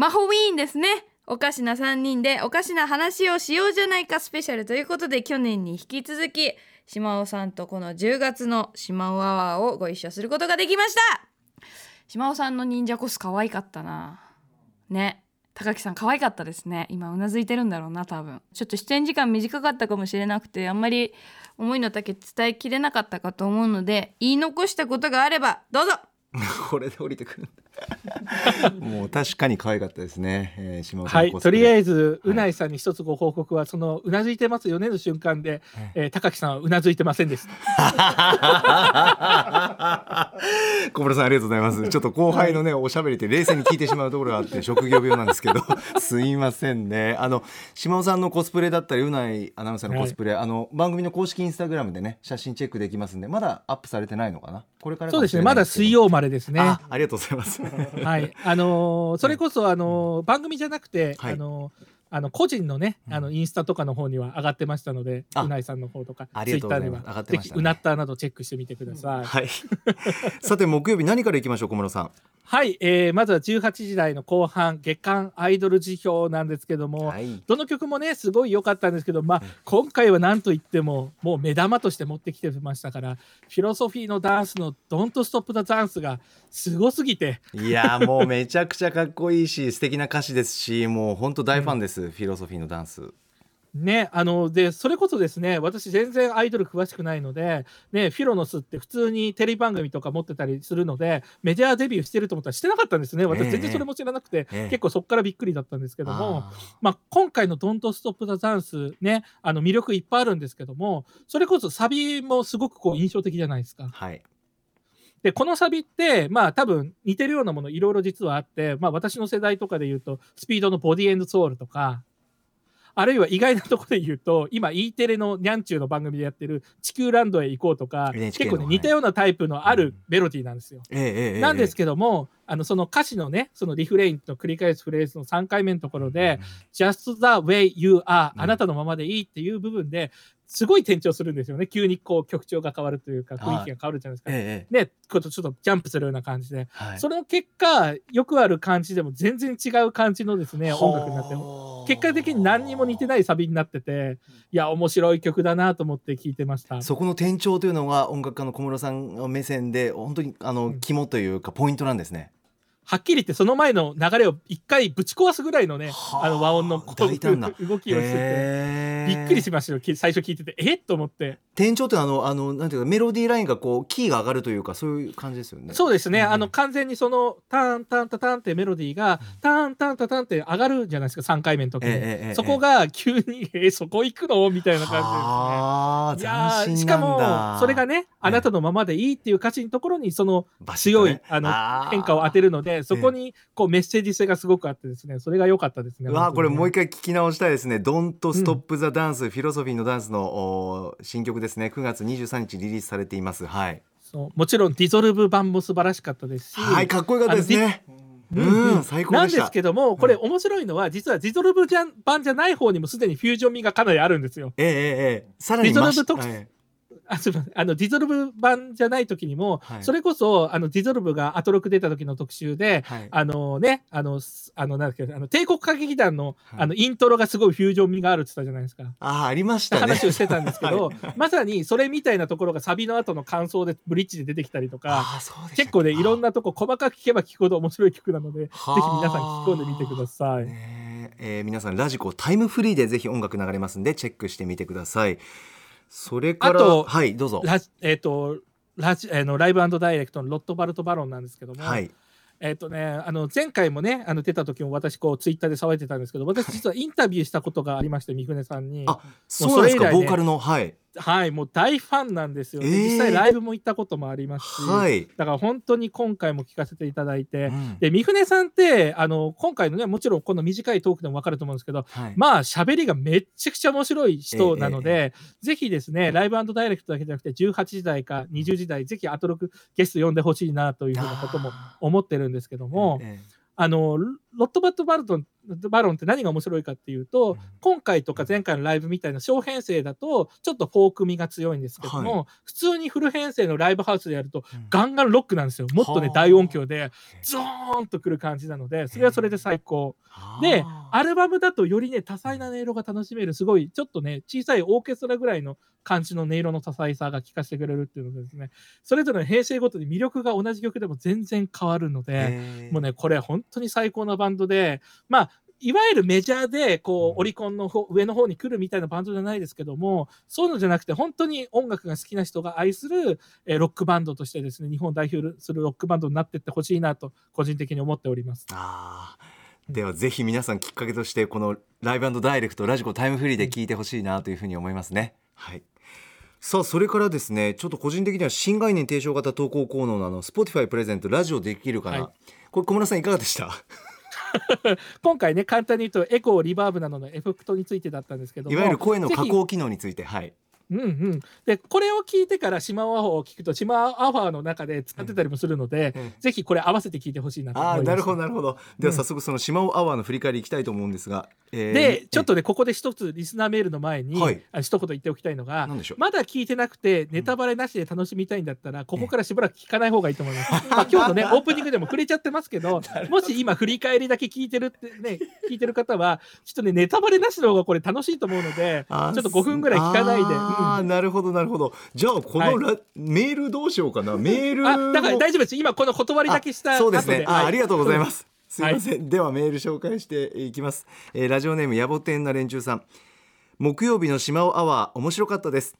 マホウィーンですね。おかしな3人でおかしな話をしようじゃないかスペシャルということで去年に引き続き島尾さんとこの10月の島尾アワーをご一緒することができました。島尾さんの忍者コス可愛かったな。ね。高木さん可愛かったですね。今うなずいてるんだろうな多分。ちょっと出演時間短かったかもしれなくてあんまり思いの丈伝えきれなかったかと思うので言い残したことがあればどうぞ。(laughs) これで降りてくるんだ。(laughs) もう確かに可愛かったですね、えー、島尾さんはい、とりあえずず、うないさんに一つご報告は、そのうなずいてますよねの瞬間で、えー高木さんはうなずいてませんでした。(laughs) 小室さんありがとうございます。ちょっと後輩のねおしゃべりって冷静に聞いてしまうところがあって職業病なんですけど (laughs) すいませんね。あの島尾さんのコスプレだったりうないアナウンサーのコスプレ、あの番組の公式インスタグラムでね写真チェックできますんでまだアップされてないのかな？これからかそうですね、まだ水曜までですね。あありがとうございます (laughs) はい、あのーそれこそ、あのー番組じゃなくて、はい。あのーあの個人のね、あのインスタとかの方には上がってましたので、あ。うないさんの方とか、ツイッターには、上がってましたね。ぜひうなったなどチェックしてみてください。はい。(laughs) さて木曜日何からいきましょう小室さんはい、えーまずは18時台の後半、月間アイドル辞表なんですけども、はい。どの曲もね、すごい良かったんですけど、まあ、今回は何と言っても、もう目玉として持ってきてましたから、フィロソフィーのダンスの Don't Stop the Dance がすごすぎて、いやもうめちゃくちゃかっこいいし素敵な歌詞ですしもう本当大ファンです、フィロソフィーのダンスね、あのでそれこそですね私全然アイドル詳しくないので、ね、フィロノスって普通にテレビ番組とか持ってたりするのでメジャーデビューしてると思ったらしてなかったんですね。私ええ。全然それも知らなくて、ええ。結構そこからびっくりだったんですけども、あまあ、今回の「Don't Stop the Dance ね」あの魅力いっぱいあるんですけどもそれこそサビもすごくこう印象的じゃないですか。ー。はい。でこのサビってまあ多分似てるようなものいろいろ実はあって、まあ、私の世代とかで言うとスピードの「ボディエンドソウル」とかあるいは意外なところで言うと今 E テレのニャンチューの番組でやってる「地球ランドへ行こう」とか結構ねの似たようなタイプのあるメロディーなんですよ。なんですけども、あのその歌詞のねそのリフレインと繰り返すフレーズの3回目のところで「just the way you are」うん。あなたのままでいいっていう部分ですごい転調するんですよね。急にこう曲調が変わるというか雰囲気が変わるじゃないですか。ええええ。ね、ちょっとジャンプするような感じで、はい。その結果よくある感じでも全然違う感じのですね音楽になって。結果的に何にも似てないサビになってていや面白い曲だなと思って聴いてました。そこの転調というのが音楽家の小室さんの目線で本当にあのうん。肝というかポイントなんですね。はっきり言ってその前の流れを一回ぶち壊すぐらいのねはああの和音の動きをしてて。びっくりしましたよ。き最初聞いててえっと思って。転調ってあのあのなんていうかメロディーラインがこうキーが上がるというかそういう感じですよね。そうですね、うん。あの完全にそのタンタンタタンってメロディーがタンタンタタンって上がるじゃないですか。3回目の時に、ええええそこが急に「(laughs) えそこ行くの?」みたいな感はあじですね。いやしかもそれがね「あなたのままでいい」っていう歌詞のところにその強いあのあー。変化を当てるのでそこにこうメッセージ性がすごくあってですねそれが良かったですね。うわーこれもう一回回聞き直したいですね「Don't Stop the Dance、フィロソフィーのダンスのお新曲ですね。9月23日リリースされています。はい。そうもちろんディゾルブ版も素晴らしかったですし、はいかっこよかったですね。ううんん。最高でした。なんですけどもこれ面白いのは実はディゾルブじゃん版じゃない方にもすでにフュージョン味がかなりあるんですよ。えええさらにディゾルブ特はいあすみません。あのディゾルブ版じゃない時にも、はい。それこそあのディゾルブがアトロク出た時の特集で、はい。あのねあのすあのなんだっけあの帝国華撃団の,、はい。あのイントロがすごいフュージョン味があるって言ったじゃないですか。あーありましたね。話をしてたんですけど、(laughs) はい。まさにそれみたいなところがサビの後の間奏でブリッジで出てきたりとか結構ねいろんななとこ細かく聞けば聞くほど面白い曲なのでぜひ皆さん聞き込んでみてください。ねえ。えー皆さんラジコタイムフリーでぜひ音楽流れますんでチェックしてみてくださいそれからあとはいどうぞ。ラジえっ、とラジあのライブダイレクトのロットバルト・バロンなんですけども、はい。えっ、とね、あの前回もね、あの出た時も私こうツイッターで騒いでたんですけど、私実はインタビューしたことがありまして、三船さんに。あそうなんですか、ね。ボーカルのはいはい、もう大ファンなんですよ、ね。えー。実際ライブも行ったこともありますし、はい、だから本当に今回も聞かせていただいて、うん。で三船さんってあの今回のねもちろんこの短いトークでも分かると思うんですけどはい。まあ喋りがめっちゃくちゃ面白い人なので、ぜひですねライブダイレクトだけじゃなくて18時台か20時台ぜひアトロクゲスト呼んでほしいなというふうなこともあ思ってるんですけども、ええあのロロットバットバルトンバロンって何が面白いかっていうと、うん。今回とか前回のライブみたいな小編成だとちょっとフォーク味が強いんですけども、は普通にフル編成のライブハウスでやるとうん。ガンガンロックなんですよ。もっとねはあ。大音響でゾーンとくる感じなのでそれはそれで最高。でアルバムだとよりね多彩な音色が楽しめるすごいちょっとね小さいオーケストラぐらいの感じの音色の多彩さが聴かせてくれるっていうのでですねそれぞれの編成ごとに魅力が同じ曲でも全然変わるので、ええ。もうねこれ本当に最高なバンドでまあいわゆるメジャーでこうオリコンの方上の方に来るみたいなバンドじゃないですけどもそういうのじゃなくて本当に音楽が好きな人が愛する、えーロックバンドとしてですね日本を代表するロックバンドになっていってほしいなと個人的に思っております。あー。ではぜひ皆さんきっかけとしてこのライブダイレクトラジコタイムフリーで聞いてほしいなというふうに思いますね。はい。さあそれからですねちょっと個人的には新概念提唱型投稿コーナーのあの Spotify プレゼントラジオできるかな、はい。これ小村さんいかがでした？(laughs) 今回ね簡単に言うとエコーリバーブなどのエフェクトについてだったんですけども。いわゆる声の加工機能についてはいうんうん、でこれを聞いてから島尾アファーを聞くと島尾アファーの中で使ってたりもするので、うん。ぜひこれ合わせて聞いてほしいなと思います。ああなるほどなるほど。ではうん。早速その島尾アワーの振り返りいきたいと思うんですが、えーでちょっとねここで一つリスナーメールの前に、はい。あ一言言っておきたいのが何でしょう？まだ聞いてなくてネタバレなしで楽しみたいんだったら、ここからしばらく聞かない方がいいと思います。(laughs) まあ今日のねオープニングでも触れちゃってますけど (laughs) もし今振り返りだけ聞いてるってね (laughs) 聞いてる方はちょっとねネタバレなしの方がこれ楽しいと思うのでちょっと5分ぐらい聞かないで。ああ、うんなるほどなるほど。じゃあこのラ、メールどうしようかな。メールあだからも大丈夫です。今この断りだけしたあそうですね。あありがとうございます。すいはいません、ではメール紹介していきます、えーラジオネーム野暮天な連中さん。木曜日の島尾アワー面白かったです。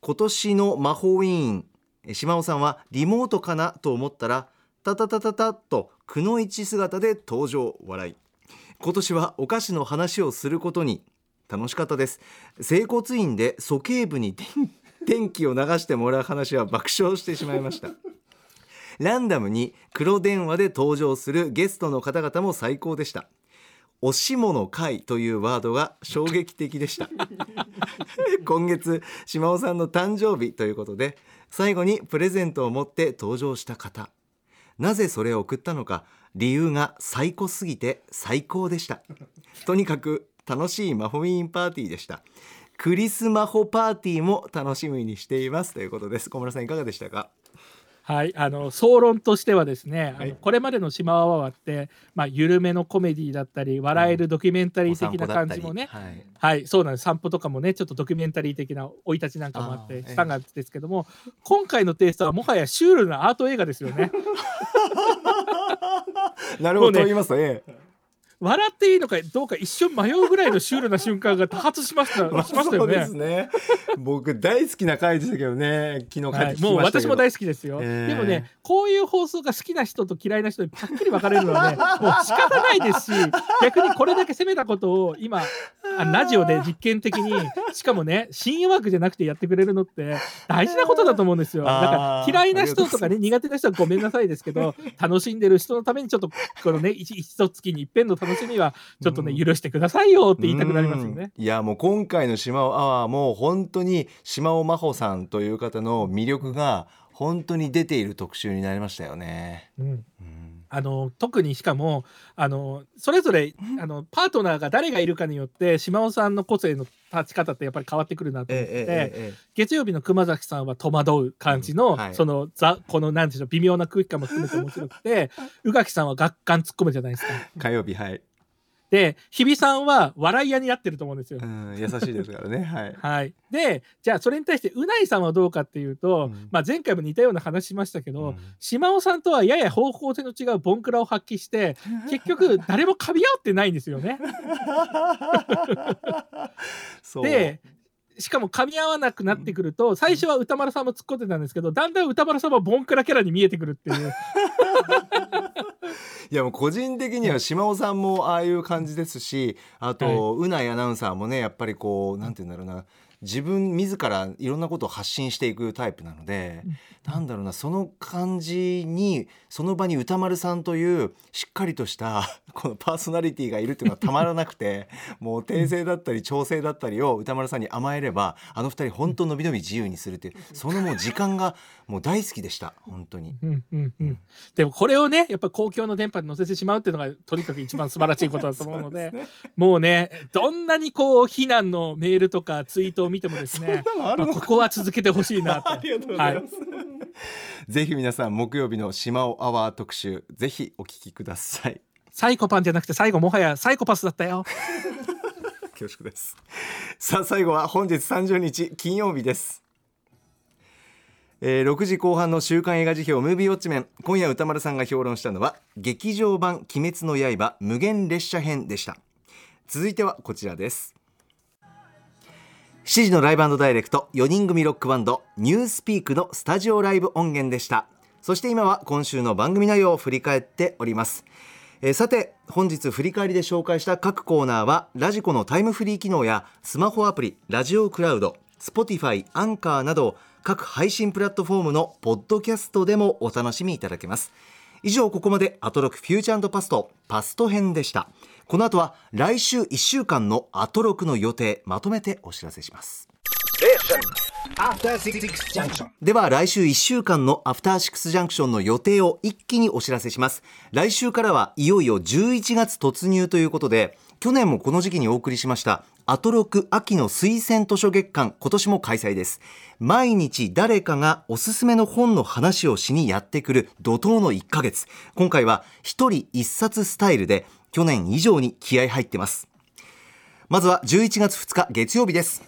今年の魔法委員えー島尾さんはリモートかなと思ったらタタタタタッとくのいち姿で登場笑い。今年はお菓子の話をすることに楽しかったです。整骨院で鼠径部に電電気を流してもらう話は爆笑してしまいました。(laughs) ランダムに黒電話で登場するゲストの方々も最高でした。おしもの会というワードが衝撃的でした。(laughs) 今月島尾さんの誕生日ということで最後にプレゼントを持って登場した方。なぜそれを送ったのか理由が最高すぎて最高でした。とにかく楽しいマホウィーンパーティーでした。クリスマホパーティーも楽しみにしていますということです。小村さんいかがでしたか？はい、あの総論としてはですね、はい。あのこれまでの「島アワー」って、まあ、緩めのコメディだったり笑えるドキュメンタリー的な感じもね、はい。はい、そうなんです。散歩とかもねちょっとドキュメンタリー的な生い立ちなんかもあってしたんですけども、今回のテイストはもはやシュールなアート映画ですよね。(laughs) なるほど、ねと言いますと、ええ笑っていいのかどうか一瞬迷うぐらいのシュールな瞬間が多発しました (laughs) しましたよそうでねす。ね。僕大好きな回でしたけどね。昨日帰ってきまはい、したけど、もう私も大好きですよ、えーでもねこういう放送が好きな人と嫌いな人にはっきり分かれるのはね (laughs) もう仕方ないですし逆にこれだけ責めたことを今あラジオで実験的にしかもね深夜枠じゃなくてやってくれるのって大事なことだと思うんですよだから嫌いな人とかあね苦手な人はごめんなさいですけど楽しんでる人のためにちょっとこのね一一月に一遍の楽しみはちょっとねうん許してくださいよって言いたくなりますよね。うんいやもう今回の島尾アワーも本当に島尾真帆さんという方の魅力が本当に出ている特集になりましたよね。うんうんあの特にしかもあのそれぞれあのパートナーが誰がいるかによって島尾さんの個性の立ち方ってやっぱり変わってくるなと思ってて、えええええ月曜日の熊崎さんは戸惑う感じの、うんはい。そのザこのなんていうの微妙な空気感も含めて面白くて (laughs) 宇垣さんは学館突っ込むじゃないですか。え火曜日はい、で日比さんは笑い屋になってると思うんですよう。ん、優しいですからね (laughs) はい。はい、でじゃあそれに対してうないさんはどうかっていうと、うんまあ、前回も似たような話しましたけど、うん島尾さんとはやや方向性の違うボンクラを発揮して (laughs) 結局誰も噛み合ってないんですよね。(laughs) でしかも噛み合わなくなってくると最初は歌丸さんも突っ込んでたんですけどだんだん歌丸さんはボンクラキャラに見えてくるっていう。(laughs) いやもう個人的には島尾さんもああいう感じですしあと、うないアナウンサーもねやっぱりこうなんて言うんだろうな自分自らいろんなことを発信していくタイプなので、なんだろうなその感じにその場に歌丸さんというしっかりとした (laughs) このパーソナリティがいるっていうのはたまらなくて (laughs) もう訂正だったり調整だったりを歌丸さんに甘えればあの二人本当のびのび自由にするっていうそのもう時間がもう大好きでした本当に。うんうんうん、でもこれをねやっぱ公共の電波に乗せてしまうっていうのがとにかく一番素晴らしいことだと思うので (laughs) もうねどんなにこう非難のメールとかツイートを見てもですねまあ、ここは続けてほしいなと。(laughs) ありがとうございます、はい、ぜひ皆さん木曜日の島尾アワー特集ぜひお聞きください。サイコパンじゃなくて最後もはやサイコパスだったよ。恐縮です。さあ最後は本日30日金曜日です。えー、6時後半の週刊映画辞表ムービーウォッチメン。今夜歌丸さんが評論したのは劇場版鬼滅の刃無限列車編でした。続いてはこちらです。7時のライブダイレクト4人組ロックバンドニュースピークのスタジオライブ音源でした。そして今は今週の番組内容を振り返っております。えー、さて本日振り返りで紹介した各コーナーはラジコのタイムフリー機能やスマホアプリラジオクラウド Spotify アンカーなど各配信プラットフォームのポッドキャストでもお楽しみいただけます。以上ここまでアトロクフューチャーパストパスト編でした。この後は来週1週間のアトロクの予定まとめてお知らせします。では来週1週間のアフターシックスジャンクションの予定を一気にお知らせします。来週からはいよいよ11月突入ということで去年もこの時期にお送りしましたアトロク秋の推薦図書月間今年も開催です。毎日誰かがおすすめの本の話をしにやってくる怒涛の1ヶ月。今回は一人一冊スタイルで去年以上に気合入ってます。まずは11月2日月曜日です。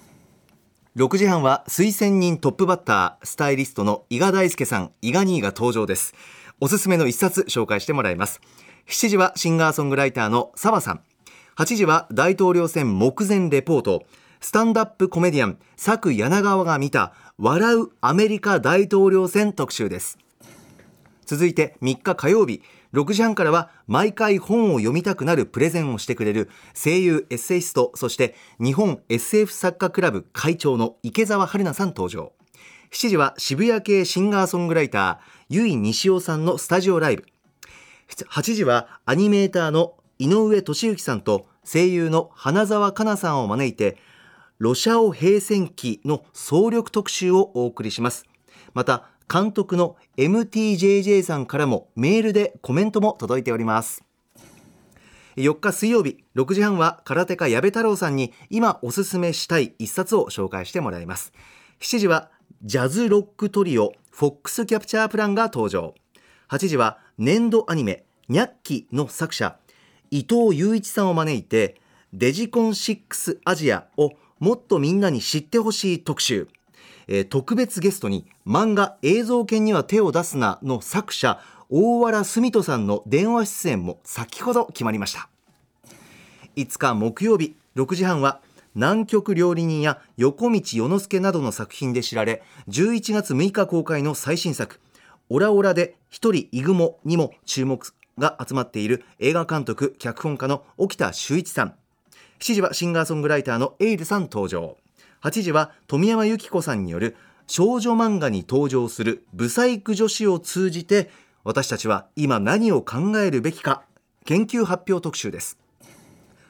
6時半は推薦人トップバッタースタイリストの伊賀大輔さん伊賀兄が登場です。おすすめの一冊紹介してもらいます。7時はシンガーソングライターの澤さん。8時は大統領選目前レポート。スタンダップコメディアン佐久柳川が見た笑うアメリカ大統領選特集です。続いて3日火曜日。6時半からは毎回本を読みたくなるプレゼンをしてくれる声優エッセイストそして日本 SF 作家クラブ会長の池澤春菜さん登場。7時は渋谷系シンガーソングライター由井西尾さんのスタジオライブ。8時はアニメーターの井上俊之さんと声優の花澤香菜さんを招いてロシアオ平戦記の総力特集をお送りします。また監督の MTJJ さんからもメールでコメントも届いております。4日水曜日6時半は空手家矢部太郎さんに今おすすめしたい一冊を紹介してもらいます。7時はジャズロックトリオフォックスキャプチャープランが登場。8時は年度アニメニャッキの作者伊藤雄一さんを招いてデジコン6アジアをもっとみんなに知ってほしい特集、えー、特別ゲストに漫画映像犬には手を出すなの作者大原澄人さんの電話出演も先ほど決まりました。5日木曜日6時半は南極料理人や横道世之助などの作品で知られ11月6日公開の最新作オラオラで一人イグモにも注目が集まっている映画監督脚本家の沖田修一さん。7時はシンガーソングライターのエイルさん登場。8時は富山由紀子さんによる少女漫画に登場するブサイク女子を通じて私たちは今何を考えるべきか研究発表特集です。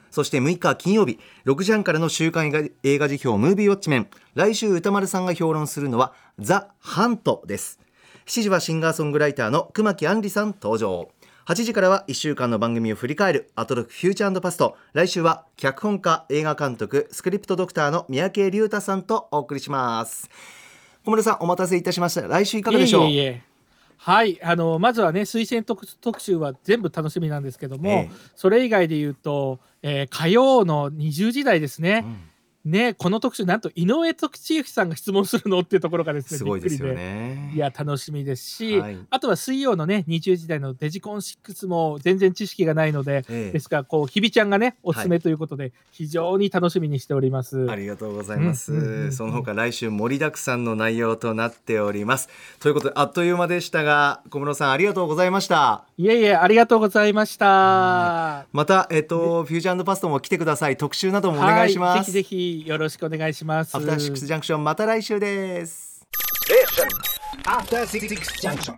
そして6日金曜日6時半からの週刊映画辞表ムービーウォッチメン来週歌丸さんが評論するのはザ・ハントです。7時はシンガーソングライターの熊木杏里さん登場。8時からは1週間の番組を振り返るアトロクフューチャーパスト。来週は脚本家映画監督スクリプトドクターの三宅龍太さんとお送りします。小室さんお待たせいたしました。来週いかがでしょう？いえいえはいあのまずはね推薦特特集は全部楽しみなんですけども、ええ、それ以外で言うと、えー、火曜の20時台ですね、うんねこの特集なんと井上徳千之さんが質問するのっていうところがですねすごいですよね。いや楽しみですし、はい。あとは水曜のね20時台のデジコン6も全然知識がないので、ええ。ですからこう日比ちゃんがねおすすめということで、非常に楽しみにしております。ありがとうございます、うんうんうんその他来週盛りだくさんの内容となっております。ということであっという間でしたが小室さんありがとうございました。いえいえありがとうございました。またえっとフュージョンパストも来てください。特集などもお願いします、はい、ぜひぜひよろしくお願いします。アフターシックスジャンクションまた来週です After Six Junction.